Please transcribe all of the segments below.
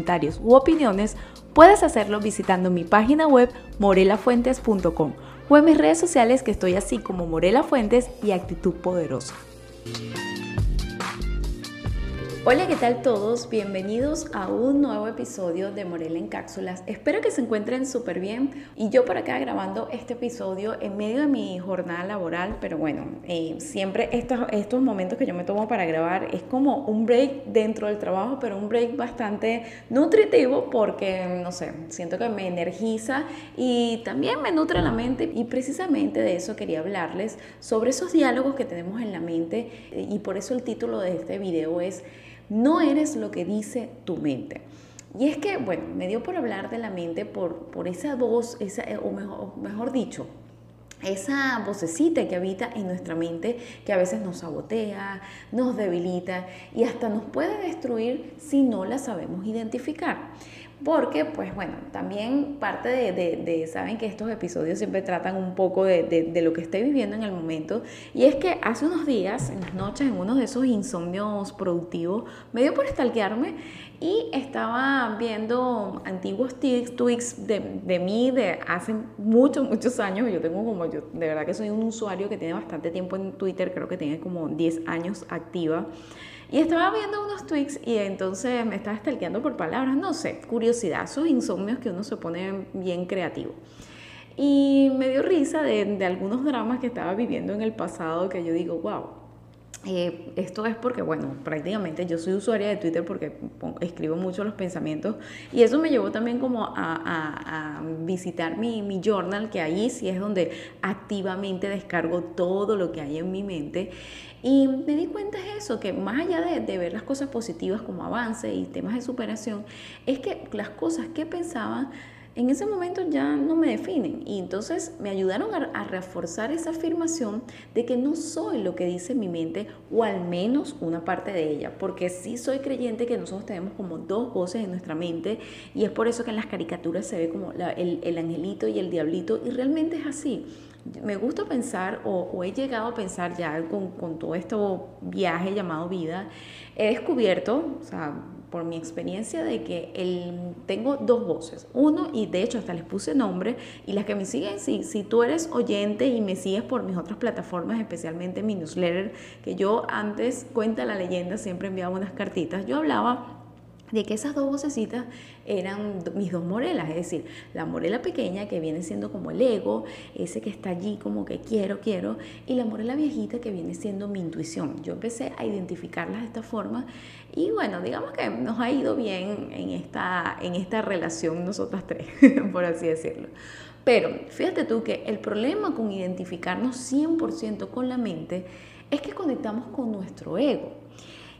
comentarios u opiniones, puedes hacerlo visitando mi página web morelafuentes.com o en mis redes sociales que estoy así como Morela Fuentes y Actitud Poderosa. Hola, ¿qué tal todos? Bienvenidos a un nuevo episodio de Morela en Cápsulas. Espero que se encuentren súper bien y yo por acá grabando este episodio en medio de mi jornada laboral, pero bueno, eh, siempre estos, estos momentos que yo me tomo para grabar es como un break dentro del trabajo, pero un break bastante nutritivo porque, no sé, siento que me energiza y también me nutre la mente y precisamente de eso quería hablarles sobre esos diálogos que tenemos en la mente y por eso el título de este video es no eres lo que dice tu mente. Y es que, bueno, me dio por hablar de la mente por, por esa voz, esa, eh, o, mejor, mejor dicho, esa vocecita que habita en nuestra mente que a veces nos sabotea, nos debilita y hasta nos puede destruir si no la sabemos identificar. Porque, pues bueno, también parte de, saben que estos episodios siempre tratan un poco de, lo que estoy viviendo en el momento. Y es que hace unos días, en las noches, en uno de esos insomnios productivos, me dio por stalkearme y estaba viendo antiguos tweets de, de mí de hace muchos, muchos años. Yo tengo como, yo de verdad que soy un usuario que tiene bastante tiempo en Twitter, creo que tiene como 10 años activa. Y estaba viendo unos tweets y entonces me estaba stalkeando por palabras, no sé, curiosidad, esos insomnios que uno se pone bien creativo. Y me dio risa de, de algunos dramas que estaba viviendo en el pasado que yo digo, wow, eh, esto es porque, bueno, prácticamente yo soy usuaria de Twitter porque escribo mucho los pensamientos y eso me llevó también como a, visitar mi, mi, journal, que ahí sí es donde activamente descargo todo lo que hay en mi mente. Y me di cuenta de eso, que más allá de, de ver las cosas positivas como avance y temas de superación, es que las cosas que pensaba en ese momento ya no me definen y entonces me ayudaron a, reforzar esa afirmación de que no soy lo que dice mi mente o al menos una parte de ella, porque sí soy creyente que nosotros tenemos como dos voces en nuestra mente y es por eso que en las caricaturas se ve como el, angelito y el diablito y realmente es así. Me gusta pensar o, he llegado a pensar ya con, con todo este viaje llamado vida, he descubierto, o sea, por mi experiencia de que el, tengo dos voces. Uno, y de hecho hasta les puse nombre, y las que me siguen, si, si tú eres oyente y me sigues por mis otras plataformas, especialmente mi newsletter, que yo antes, cuenta la leyenda, siempre enviaba unas cartitas, yo hablaba de que esas dos vocecitas eran mis dos morelas, es decir, la morela pequeña que viene siendo como el ego, ese que está allí como que quiero, quiero, y la morela viejita que viene siendo mi intuición. Yo empecé a identificarlas de esta forma y bueno, digamos que nos ha ido bien en esta, en esta relación nosotras tres, por así decirlo. Pero fíjate tú que el problema con identificarnos 100% con la mente es que conectamos con nuestro ego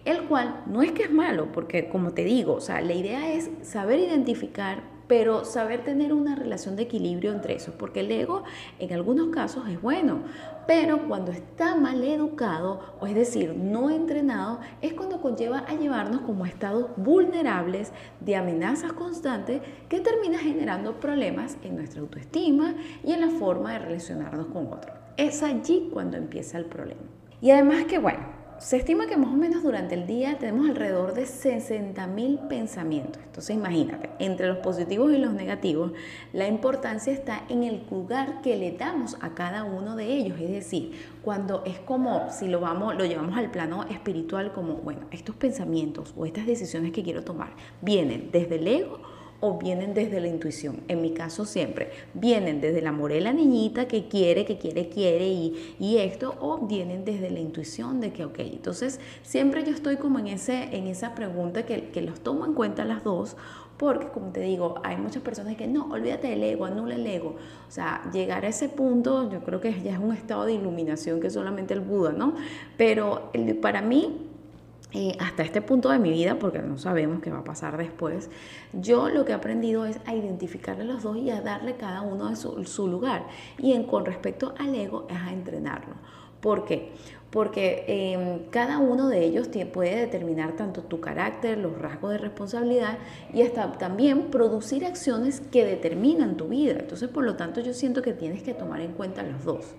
el cual no es que es malo, porque como te digo, o sea, la idea es saber identificar, pero saber tener una relación de equilibrio entre eso, porque el ego en algunos casos es bueno, pero cuando está mal educado, o es decir, no entrenado, es cuando conlleva a llevarnos como estados vulnerables de amenazas constantes que termina generando problemas en nuestra autoestima y en la forma de relacionarnos con otros. Es allí cuando empieza el problema. Y además que, bueno, se estima que más o menos durante el día tenemos alrededor de 60.000 pensamientos. Entonces imagínate, entre los positivos y los negativos, la importancia está en el lugar que le damos a cada uno de ellos. Es decir, cuando es como, si lo, vamos, lo llevamos al plano espiritual, como, bueno, estos pensamientos o estas decisiones que quiero tomar vienen desde el ego o vienen desde la intuición. En mi caso siempre, vienen desde la morela niñita que quiere, que quiere, quiere y, y, esto, o vienen desde la intuición de que, ok, entonces siempre yo estoy como en, ese, en esa pregunta que, que los tomo en cuenta las dos, porque como te digo, hay muchas personas que no, olvídate del ego, anula el ego. O sea, llegar a ese punto, yo creo que ya es un estado de iluminación que solamente el Buda, ¿no? Pero para mí eh, hasta este punto de mi vida, porque no sabemos qué va a pasar después, yo lo que he aprendido es a identificarle los dos y a darle cada uno de su, lugar. Y en, con respecto al ego es a entrenarlo. ¿Por qué? Porque em, cada uno de ellos puede determinar tanto tu carácter, los rasgos de responsabilidad y hasta también producir acciones que determinan tu vida. Entonces, por lo tanto, yo siento que tienes que tomar en cuenta los dos.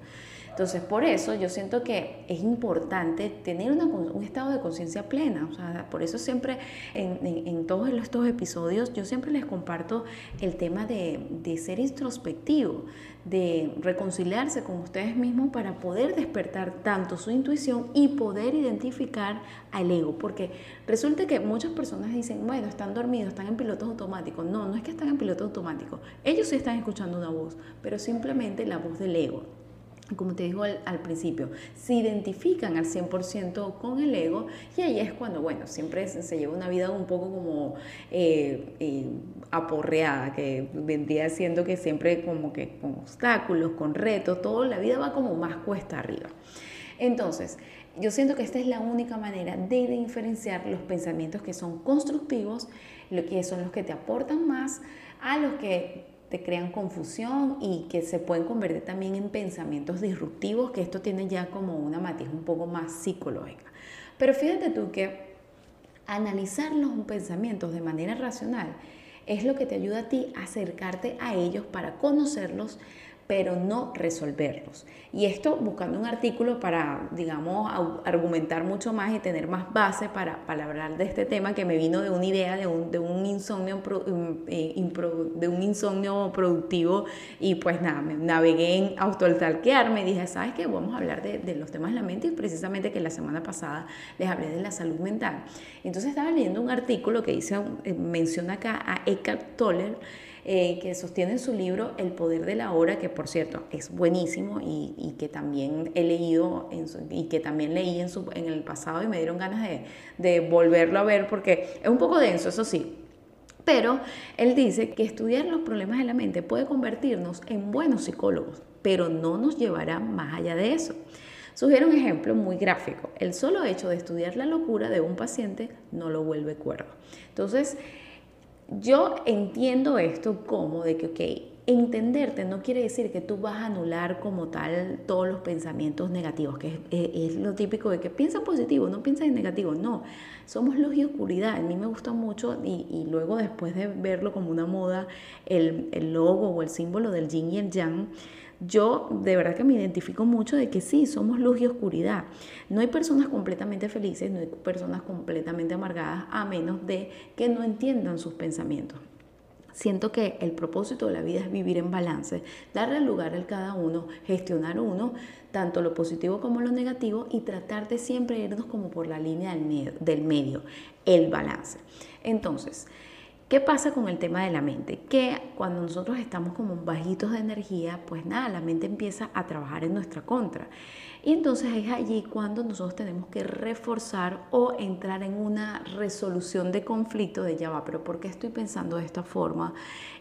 Entonces, por eso yo siento que es importante tener un estado de conciencia plena. O sea, por eso siempre en, todos estos episodios yo siempre les comparto el tema de, de ser introspectivo, de reconciliarse con ustedes mismos para poder despertar tanto su intuición y poder identificar al ego. Porque resulta que muchas personas dicen, bueno, están dormidos, están en pilotos automáticos. No, no es que están en piloto automático. Ellos sí están escuchando una voz, pero simplemente la voz del ego como te digo al, principio, se identifican al 100% con el ego y ahí es cuando, bueno, siempre se, lleva una vida un poco como eh, eh, aporreada, que vendría siendo que siempre como que con obstáculos, con retos, todo, la vida va como más cuesta arriba. Entonces, yo siento que esta es la única manera de diferenciar los pensamientos que son constructivos, lo que son los que te aportan más, a los que te crean confusión y que se pueden convertir también en pensamientos disruptivos, que esto tiene ya como una matiz un poco más psicológica. Pero fíjate tú que analizar los pensamientos de manera racional es lo que te ayuda a ti a acercarte a ellos para conocerlos, pero no resolverlos. Y esto buscando un artículo para, digamos, argumentar mucho más y tener más base para, para hablar de este tema que me vino de una idea de un, de un, insomnio, eh, de un insomnio productivo y pues nada, me navegué en autoaltalquearme dije, ¿sabes qué? Vamos a hablar de, de, los temas de la mente y precisamente que la semana pasada les hablé de la salud mental. Entonces estaba leyendo un artículo que dice, eh, menciona acá a Eckhart Tolle, eh, que sostiene en su libro El Poder de la Hora, que por cierto es buenísimo y, que también he leído y que también leí en, el pasado y me dieron ganas de, de volverlo a ver porque es un poco denso, eso sí, pero él dice que estudiar los problemas de la mente puede convertirnos en buenos psicólogos, pero no nos llevará más allá de eso. Sugiere un ejemplo muy gráfico. El solo hecho de estudiar la locura de un paciente no lo vuelve cuerdo. Entonces, yo entiendo esto como de que, ok, entenderte no quiere decir que tú vas a anular como tal todos los pensamientos negativos, que es, lo típico de que piensa positivo, no piensa en negativo, no, somos luz y oscuridad, a mí me gusta mucho y, luego después de verlo como una moda, el, el logo o el símbolo del yin y el yang, yo de verdad que me identifico mucho de que sí, somos luz y oscuridad. No hay personas completamente felices, no hay personas completamente amargadas, a menos de que no entiendan sus pensamientos. Siento que el propósito de la vida es vivir en balance, darle lugar al cada uno, gestionar uno, tanto lo positivo como lo negativo, y tratar de siempre irnos como por la línea del medio, del medio el balance. Entonces, ¿Qué pasa con el tema de la mente? Que cuando nosotros estamos como bajitos de energía, pues nada, la mente empieza a trabajar en nuestra contra. Y entonces es allí cuando nosotros tenemos que reforzar o entrar en una resolución de conflicto de ya va, pero ¿por qué estoy pensando de esta forma?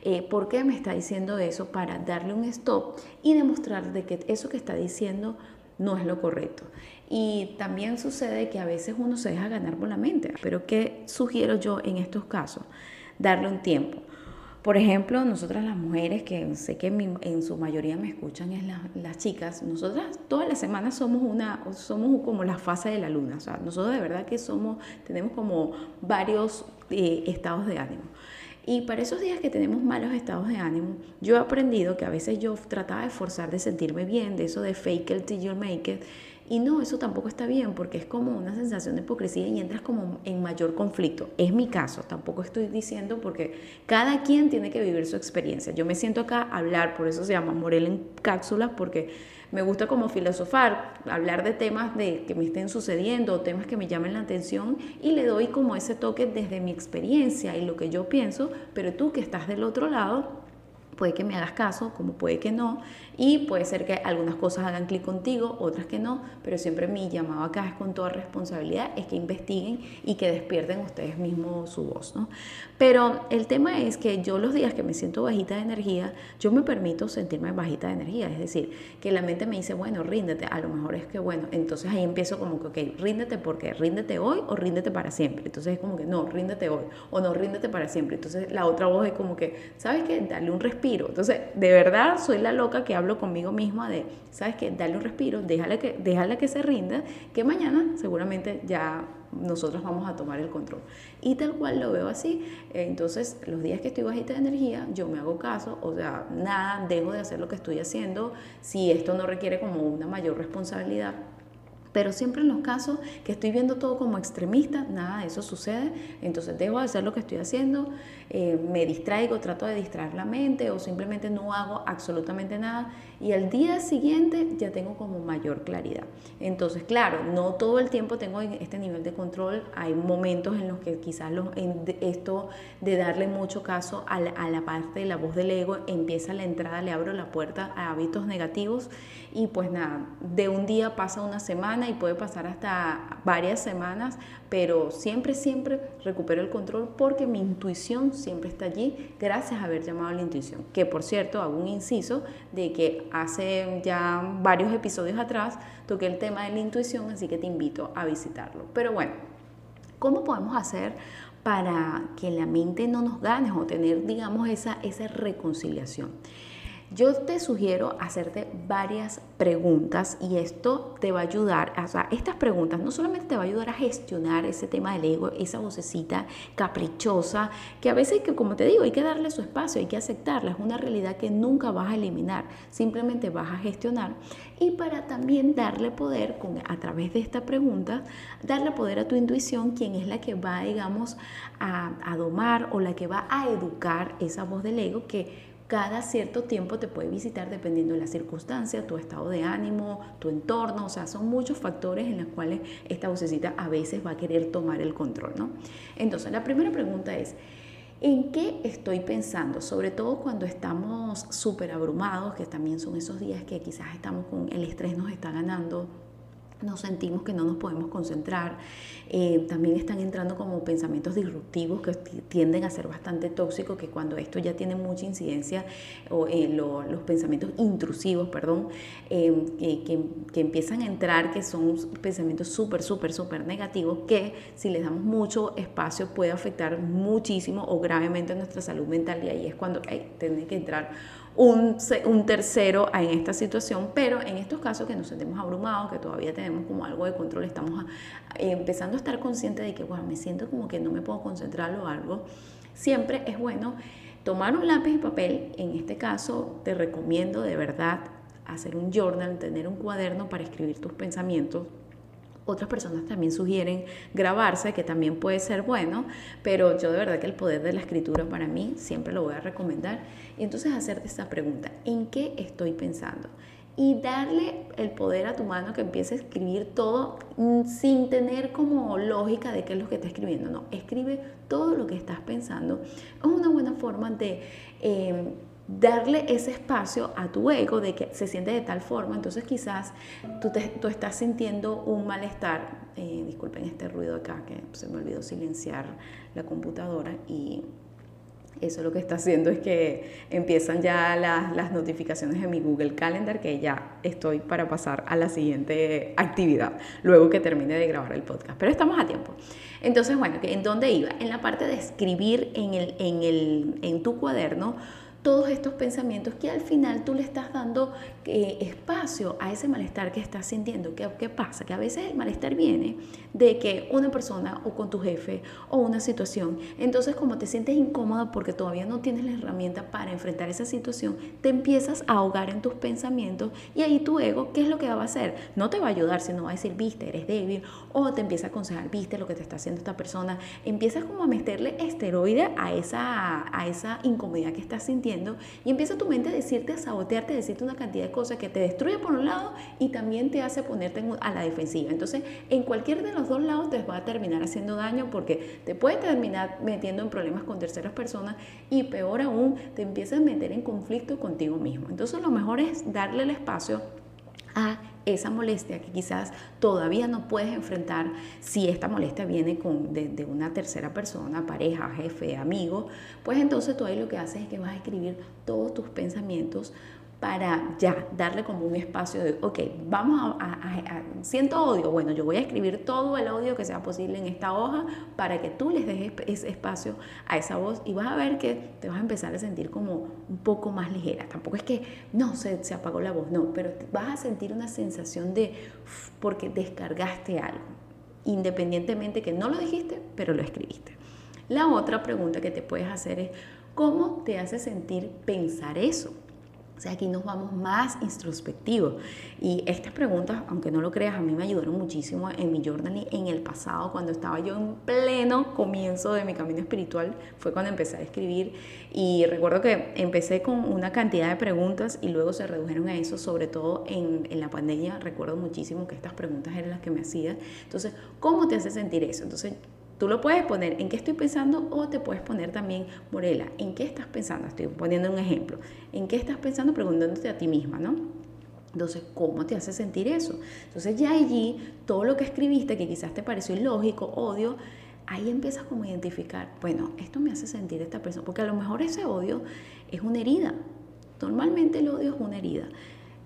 Eh, ¿Por qué me está diciendo eso? Para darle un stop y demostrar de que eso que está diciendo no es lo correcto. Y también sucede que a veces uno se deja ganar por la mente. Pero ¿qué sugiero yo en estos casos? Darle un tiempo. Por ejemplo, nosotras las mujeres, que sé que en su mayoría me escuchan, es las chicas, nosotras todas las semanas somos una, somos como la fase de la luna. O sea, nosotros de verdad que somos, tenemos como varios eh, estados de ánimo. Y para esos días que tenemos malos estados de ánimo, yo he aprendido que a veces yo trataba de forzar de sentirme bien, de eso de fake it till you make it, y no, eso tampoco está bien porque es como una sensación de hipocresía y entras como en mayor conflicto. Es mi caso, tampoco estoy diciendo porque cada quien tiene que vivir su experiencia. Yo me siento acá a hablar, por eso se llama Morel en cápsulas, porque me gusta como filosofar, hablar de temas de, que me estén sucediendo o temas que me llamen la atención y le doy como ese toque desde mi experiencia y lo que yo pienso, pero tú que estás del otro lado, puede que me hagas caso, como puede que no, y puede ser que algunas cosas hagan clic contigo, otras que no, pero siempre mi llamado acá es con toda responsabilidad, es que investiguen y que despierten ustedes mismos su voz, ¿no? Pero el tema es que yo los días que me siento bajita de energía, yo me permito sentirme bajita de energía, es decir, que la mente me dice, bueno, ríndete, a lo mejor es que, bueno, entonces ahí empiezo como que, ok, ríndete porque ríndete hoy o ríndete para siempre, entonces es como que, no, ríndete hoy o no, ríndete para siempre, entonces la otra voz es como que, ¿sabes qué? Dale un entonces, de verdad, soy la loca que hablo conmigo misma de, ¿sabes qué? Dale un respiro, déjala que, déjala que se rinda, que mañana seguramente ya nosotros vamos a tomar el control. Y tal cual lo veo así. Entonces, los días que estoy bajita de energía, yo me hago caso, o sea, nada, dejo de hacer lo que estoy haciendo. Si esto no requiere como una mayor responsabilidad, pero siempre en los casos que estoy viendo todo como extremista, nada eso sucede. Entonces dejo de hacer lo que estoy haciendo, eh, me distraigo, trato de distraer la mente o simplemente no hago absolutamente nada. Y al día siguiente ya tengo como mayor claridad. Entonces, claro, no todo el tiempo tengo este nivel de control. Hay momentos en los que quizás esto de darle mucho caso a la, a la parte de la voz del ego empieza la entrada, le abro la puerta a hábitos negativos. Y pues nada, de un día pasa una y puede pasar hasta varias semanas, pero siempre, siempre recupero el control porque mi intuición siempre está allí gracias a haber llamado a la intuición. Que por cierto, hago un inciso de que hace ya varios episodios atrás toqué el tema de la intuición, así que te invito a visitarlo. Pero bueno, ¿cómo podemos hacer para que la mente no nos gane o tener, digamos, esa, esa reconciliación? Yo te sugiero hacerte varias preguntas y esto te va a ayudar, o sea, estas preguntas no solamente te va a ayudar a gestionar ese tema del ego, esa vocecita caprichosa, que a veces, que como te digo, hay que darle su espacio, hay que aceptarla, es una realidad que nunca vas a eliminar, simplemente vas a gestionar. Y para también darle poder, con, a través de esta pregunta, darle poder a tu intuición, quien es la que va, digamos, a, a domar o la que va a educar esa voz del ego que cada cierto tiempo te puede visitar dependiendo de la circunstancia, tu estado de ánimo, tu entorno, o sea, son muchos factores en los cuales esta vocecita a veces va a querer tomar el control, ¿no? Entonces, la primera pregunta es, ¿En qué estoy pensando? Sobre todo cuando estamos súper abrumados, que también son esos días que quizás estamos con el estrés nos está ganando, nos sentimos que no nos podemos concentrar. Eh, también están entrando como pensamientos disruptivos que tienden a ser bastante tóxicos, que cuando esto ya tiene mucha incidencia, o eh, los pensamientos intrusivos, perdón, eh, que, que, empiezan a entrar, que son pensamientos súper, súper, súper negativos, que si les damos mucho espacio puede afectar muchísimo o gravemente nuestra salud mental y ahí es cuando hay, tiene que entrar un, tercero en esta situación, pero en estos casos que nos sentimos abrumados, que todavía tenemos como algo de control, estamos empezando a estar conscientes de que, bueno, me siento como que no me puedo concentrar o algo, siempre es bueno tomar un lápiz y papel, en este caso te recomiendo de verdad hacer un journal, tener un cuaderno para escribir tus pensamientos otras personas también sugieren grabarse, que también puede ser bueno, pero yo de verdad que el poder de la escritura para mí siempre lo voy a recomendar. Y entonces hacerte esta pregunta, ¿en qué estoy pensando? Y darle el poder a tu mano que empiece a escribir todo mm, sin tener como lógica de qué es lo que está escribiendo. No, escribe todo lo que estás pensando. Es una buena forma de... Em, darle ese espacio a tu ego de que se siente de tal forma, entonces quizás tú, tú estás sintiendo un malestar, eh, disculpen este ruido acá que se me olvidó silenciar la computadora y eso lo que está haciendo es que empiezan ya las, las, notificaciones de mi Google Calendar que ya estoy para pasar a la siguiente actividad luego que termine de grabar el podcast. Pero estamos a tiempo. Entonces, bueno, ¿en dónde iba? En la parte de escribir en, el, en, el, en tu cuaderno todos estos pensamientos que al final tú le estás dando eh, espacio a ese malestar que estás sintiendo. ¿Qué, ¿Qué, pasa? Que a veces el malestar viene de que una persona o con tu jefe o una situación, entonces como te sientes incómoda porque todavía no tienes la herramienta para enfrentar esa situación, te empiezas a ahogar en tus pensamientos y ahí tu ego, ¿qué es lo que va a hacer? No te va a ayudar, sino va a decir, viste, eres débil o te empieza a aconsejar, viste lo que te está haciendo esta persona. Empiezas como a meterle esteroide a esa, a esa incomodidad que estás sintiendo y empieza tu mente a decirte, a sabotearte, a decirte una cantidad de cosas que te destruye por un lado y también te hace ponerte a la defensiva. Entonces, en cualquier de los dos lados te va a terminar haciendo daño porque te puede terminar metiendo en problemas con terceras personas y peor aún, te empiezas a meter en conflicto contigo mismo. Entonces, lo mejor es darle el espacio a esa molestia que quizás todavía no puedes enfrentar si esta molestia viene con, de, una tercera persona, pareja, jefe, amigo, pues entonces tú ahí lo que haces es que vas a escribir todos tus pensamientos para ya darle como un espacio de, ok, vamos a, siento odio, bueno, yo voy a escribir todo el odio que sea posible en esta hoja para que tú les dejes ese espacio a esa voz y vas a ver que te vas a empezar a sentir como un poco más ligera. Tampoco es que, no, se, se apagó la voz, no, pero vas a sentir una sensación de, porque descargaste algo. independientemente que no lo dijiste, pero lo escribiste. La otra pregunta que te puedes hacer es, ¿cómo te hace sentir pensar eso? O sea, aquí nos vamos más introspectivos. Y estas preguntas, aunque no lo creas, a mí me ayudaron muchísimo en mi journaling en el pasado, cuando estaba yo en pleno comienzo de mi camino espiritual, fue cuando empecé a escribir. Y recuerdo que empecé con una cantidad de preguntas y luego se redujeron a eso, sobre todo en, en la pandemia. Recuerdo muchísimo que estas preguntas eran las que me hacía. Entonces, ¿cómo te hace sentir eso? Entonces, Tú lo puedes poner en qué estoy pensando o te puedes poner también, Morela, ¿en qué estás pensando? Estoy poniendo un ejemplo. ¿En qué estás pensando? Preguntándote a ti misma, ¿no? Entonces, ¿cómo te hace sentir eso? Entonces ya allí, todo lo que escribiste que quizás te pareció ilógico, odio, ahí empiezas como a identificar, bueno, esto me hace sentir esta persona, porque a lo mejor ese odio es una herida. Normalmente el odio es una herida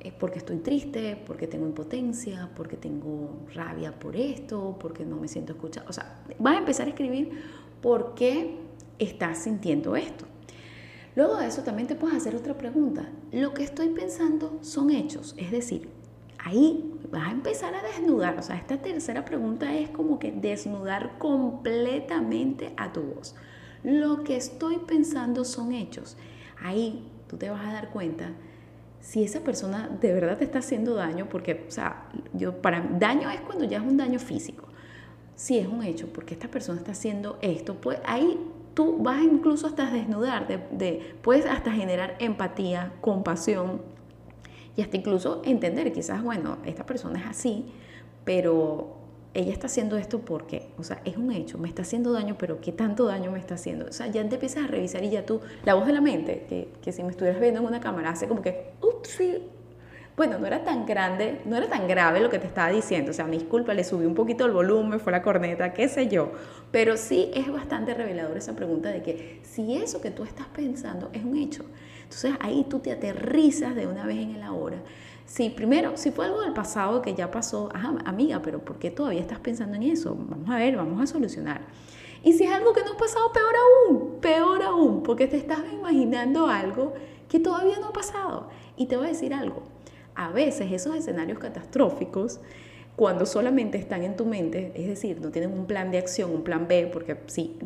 es porque estoy triste, porque tengo impotencia, porque tengo rabia por esto, porque no me siento escuchada. O sea, vas a empezar a escribir por qué estás sintiendo esto. Luego de eso también te puedes hacer otra pregunta. Lo que estoy pensando son hechos, es decir, ahí vas a empezar a desnudar. O sea, esta tercera pregunta es como que desnudar completamente a tu voz. Lo que estoy pensando son hechos. Ahí tú te vas a dar cuenta si esa persona de verdad te está haciendo daño, porque, o sea, yo, para daño es cuando ya es un daño físico. Si es un hecho, porque esta persona está haciendo esto, pues ahí tú vas incluso hasta desnudar, de, puedes hasta generar empatía, compasión y hasta incluso entender, quizás, bueno, esta persona es así, pero ella está haciendo esto porque, o sea, es un hecho, me está haciendo daño, pero ¿qué tanto daño me está haciendo? O sea, ya te empiezas a revisar y ya tú, la voz de la mente, que, que si me estuvieras viendo en una cámara, hace como que, ups, sí. Bueno, no era tan grande, no era tan grave lo que te estaba diciendo, o sea, me disculpa, le subí un poquito el volumen, fue la corneta, qué sé yo, pero sí es bastante revelador esa pregunta de que si eso que tú estás pensando es un hecho, entonces ahí tú te aterrizas de una vez en el ahora Sí, primero, si fue algo del pasado que ya pasó, amiga, pero ¿por qué todavía estás pensando en eso? Vamos a ver, vamos a solucionar. Y si es algo que no ha pasado, peor aún, peor aún, porque te estás imaginando algo que todavía no ha pasado. Y te voy a decir algo, a veces esos escenarios catastróficos cuando solamente están en tu mente, es decir, no tienen un plan de acción, un plan B, porque sí,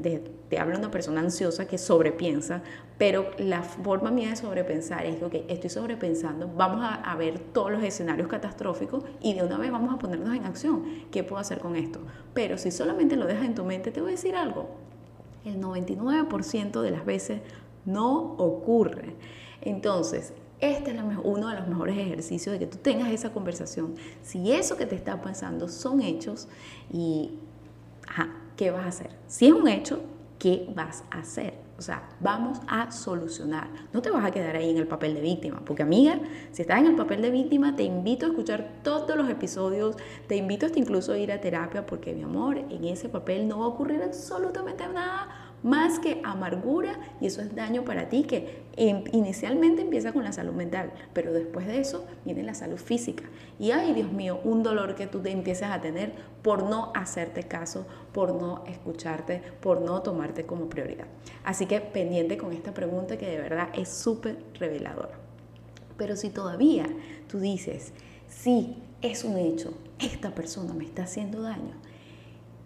te habla una persona ansiosa que sobrepiensa, pero la forma mía de sobrepensar es que, ok, estoy sobrepensando, vamos a, a, ver todos los escenarios catastróficos y de una vez vamos a ponernos en acción. ¿Qué puedo hacer con esto? Pero si solamente lo dejas en tu mente, te voy a decir algo. El 99% de las veces no ocurre. Entonces, este es uno de los mejores ejercicios de que tú tengas esa conversación. Si eso que te está pasando son hechos y, ¿qué vas a hacer? Si es un hecho, ¿qué vas a hacer? O sea, vamos a solucionar. No te vas a quedar ahí en el papel de víctima, porque amiga, si estás en el papel de víctima, te invito a escuchar todos los episodios, te invito hasta incluso a ir a terapia, porque mi amor, en ese papel no va a ocurrir absolutamente nada más que amargura y eso es daño para ti que inicialmente empieza con la salud mental, pero después de eso viene la salud física. Y ay, Dios mío, un dolor que tú te empiezas a tener por no hacerte caso, por no escucharte, por no tomarte como prioridad. Así que pendiente con esta pregunta que de verdad es súper revelador. Pero si todavía tú dices, sí, es un hecho, esta persona me está haciendo daño,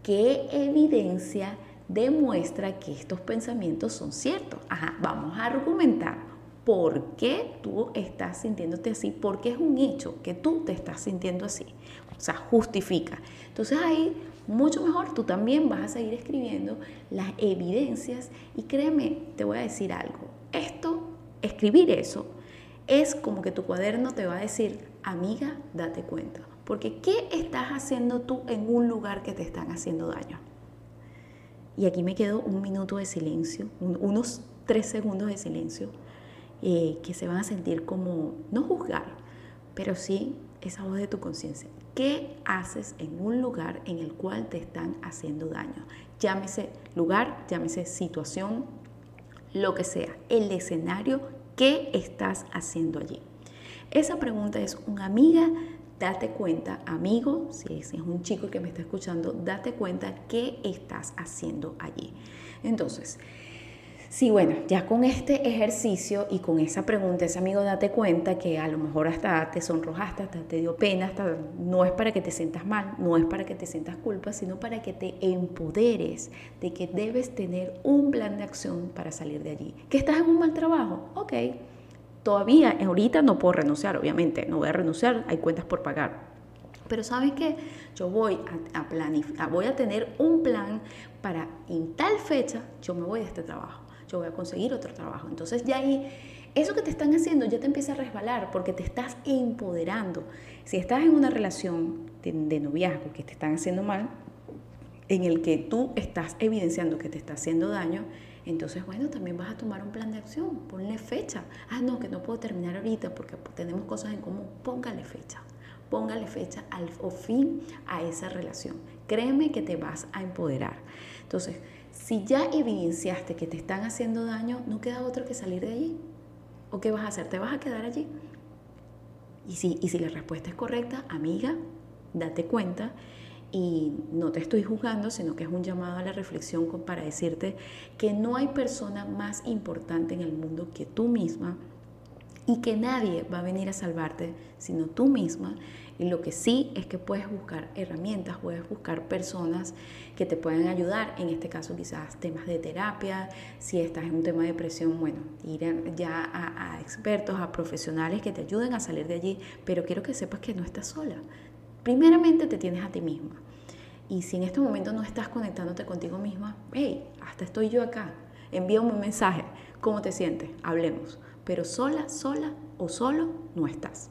¿qué evidencia demuestra que estos pensamientos son ciertos. Ajá, vamos a argumentar por qué tú estás sintiéndote así, porque es un hecho que tú te estás sintiendo así. O sea, justifica. Entonces ahí, mucho mejor, tú también vas a seguir escribiendo las evidencias y créeme, te voy a decir algo. Esto, escribir eso, es como que tu cuaderno te va a decir, amiga, date cuenta. Porque ¿qué estás haciendo tú en un lugar que te están haciendo daño? Y aquí me quedo un minuto de silencio, unos tres segundos de silencio, eh, que se van a sentir como, no juzgar, pero sí esa voz de tu conciencia. ¿Qué haces en un lugar en el cual te están haciendo daño? Llámese lugar, llámese situación, lo que sea, el escenario, ¿qué estás haciendo allí? Esa pregunta es una amiga date cuenta, amigo, si es un chico que me está escuchando, date cuenta qué estás haciendo allí. Entonces, Sí, bueno, ya con este ejercicio y con esa pregunta, ese amigo date cuenta que a lo mejor hasta te sonrojaste, hasta te dio pena, hasta no es para que te sientas mal, no es para que te sientas culpa, sino para que te empoderes de que debes tener un plan de acción para salir de allí. ¿Que estás en un mal trabajo? Ok, todavía ahorita no puedo renunciar, obviamente, no voy a renunciar, hay cuentas por pagar. Pero ¿sabes qué? Yo voy a, planificar, voy a tener un plan para en tal fecha yo me voy de este trabajo yo voy a conseguir otro trabajo. Entonces ya ahí, eso que te están haciendo ya te empieza a resbalar porque te estás empoderando. Si estás en una relación de, noviazgo que te están haciendo mal, en el que tú estás evidenciando que te está haciendo daño, entonces, bueno, también vas a tomar un plan de acción, ponle fecha. Ah, no, que no puedo terminar ahorita porque tenemos cosas en común. Póngale fecha, póngale fecha al o fin a esa relación. Créeme que te vas a empoderar. Entonces, si ya evidenciaste que te están haciendo daño, no queda otro que salir de allí. ¿O qué vas a hacer? ¿Te vas a quedar allí? Y si, y si la respuesta es correcta, amiga, date cuenta y no te estoy juzgando, sino que es un llamado a la reflexión para decirte que no hay persona más importante en el mundo que tú misma y que nadie va a venir a salvarte sino tú misma. Y lo que sí es que puedes buscar herramientas, puedes buscar personas que te puedan ayudar, en este caso quizás temas de terapia, si estás en un tema de depresión, bueno, ir ya a, a expertos, a profesionales que te ayuden a salir de allí, pero quiero que sepas que no estás sola. Primeramente te tienes a ti misma. Y si en este momento no estás conectándote contigo misma, hey, hasta estoy yo acá. Envíame un mensaje. ¿Cómo te sientes? Hablemos pero sola, sola o solo no estás.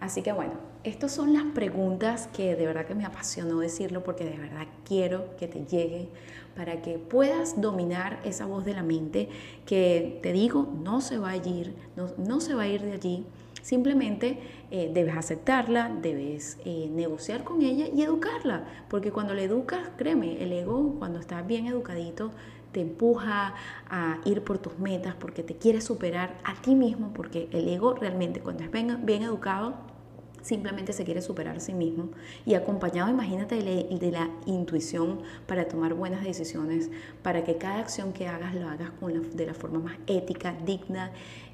Así que bueno, estas son las preguntas que de verdad que me apasionó decirlo porque de verdad quiero que te lleguen para que puedas dominar esa voz de la mente que te digo no se va a ir, no, se va a ir de allí. Simplemente eh, debes aceptarla, debes eh, negociar con ella y educarla, porque cuando la educas, créeme, el ego cuando está bien educadito te empuja a ir por tus metas, porque te quiere superar a ti mismo, porque el ego realmente cuando es bien, bien educado, simplemente se quiere superar a sí mismo y acompañado, imagínate, de la, intuición para tomar buenas decisiones, para que cada acción que hagas lo hagas con de la forma más ética, digna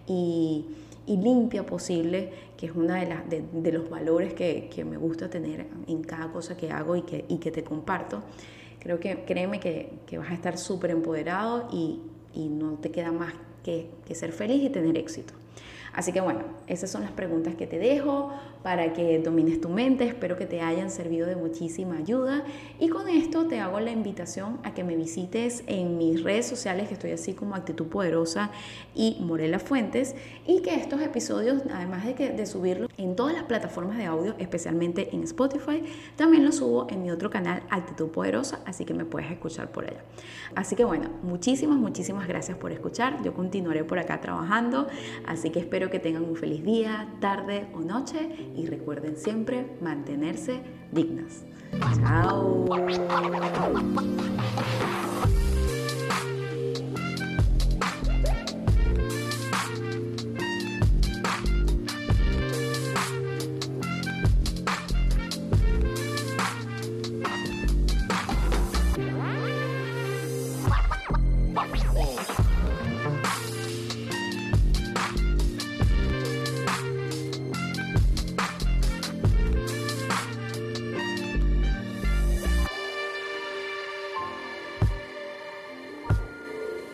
y, limpia posible, que es uno de, los valores que, me gusta tener en cada cosa que hago y que te comparto. Creo que créeme que, vas a estar súper empoderado y, no te queda más que ser feliz y tener éxito. Así que bueno, esas son las preguntas que te dejo para que domines tu mente. Espero que te hayan servido de muchísima ayuda. Y con esto te hago la invitación a que me visites en mis redes sociales, que estoy así como Actitud Poderosa y Morela Fuentes. Y que estos episodios, además de, que, de subirlos en todas las plataformas de audio, especialmente en Spotify, también los subo en mi otro canal, Actitud Poderosa. Así que me puedes escuchar por allá. Así que bueno, muchísimas, muchísimas gracias por escuchar. Yo continuaré por acá trabajando. Así que espero Espero que tengan un feliz día, tarde o noche y recuerden siempre mantenerse dignas. Chao.